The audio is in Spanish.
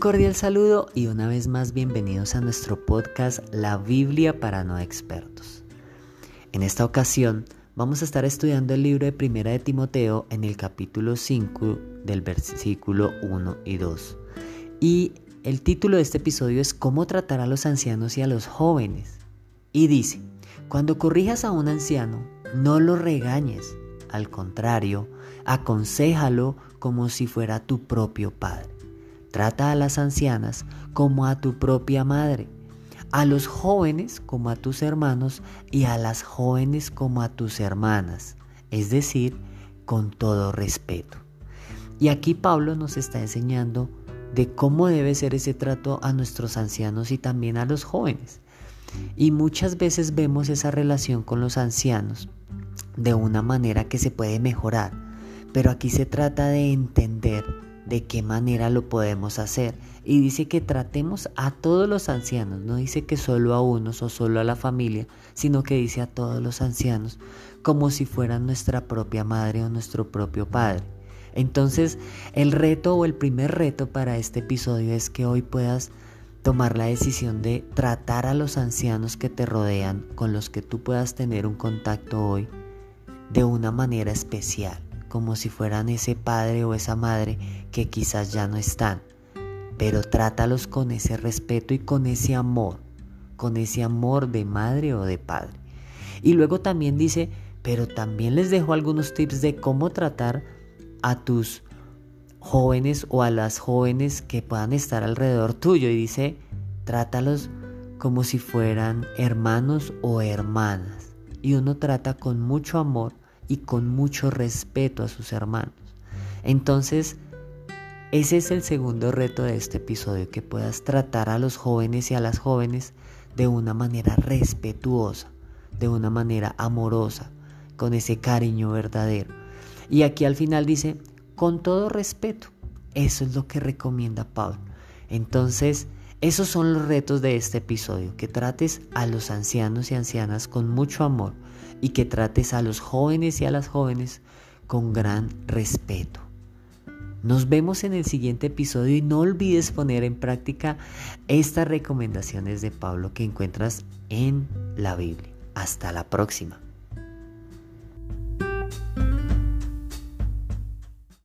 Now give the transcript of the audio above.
cordial saludo y una vez más bienvenidos a nuestro podcast La Biblia para no expertos. En esta ocasión vamos a estar estudiando el libro de Primera de Timoteo en el capítulo 5 del versículo 1 y 2. Y el título de este episodio es Cómo tratar a los ancianos y a los jóvenes. Y dice, cuando corrijas a un anciano, no lo regañes, al contrario, aconséjalo como si fuera tu propio padre Trata a las ancianas como a tu propia madre, a los jóvenes como a tus hermanos y a las jóvenes como a tus hermanas, es decir, con todo respeto. Y aquí Pablo nos está enseñando de cómo debe ser ese trato a nuestros ancianos y también a los jóvenes. Y muchas veces vemos esa relación con los ancianos de una manera que se puede mejorar, pero aquí se trata de entender de qué manera lo podemos hacer. Y dice que tratemos a todos los ancianos, no dice que solo a unos o solo a la familia, sino que dice a todos los ancianos como si fueran nuestra propia madre o nuestro propio padre. Entonces, el reto o el primer reto para este episodio es que hoy puedas tomar la decisión de tratar a los ancianos que te rodean, con los que tú puedas tener un contacto hoy, de una manera especial como si fueran ese padre o esa madre que quizás ya no están. Pero trátalos con ese respeto y con ese amor, con ese amor de madre o de padre. Y luego también dice, pero también les dejo algunos tips de cómo tratar a tus jóvenes o a las jóvenes que puedan estar alrededor tuyo. Y dice, trátalos como si fueran hermanos o hermanas. Y uno trata con mucho amor y con mucho respeto a sus hermanos. Entonces, ese es el segundo reto de este episodio, que puedas tratar a los jóvenes y a las jóvenes de una manera respetuosa, de una manera amorosa, con ese cariño verdadero. Y aquí al final dice, con todo respeto. Eso es lo que recomienda Pablo. Entonces, esos son los retos de este episodio, que trates a los ancianos y ancianas con mucho amor y que trates a los jóvenes y a las jóvenes con gran respeto. Nos vemos en el siguiente episodio y no olvides poner en práctica estas recomendaciones de Pablo que encuentras en la Biblia. Hasta la próxima.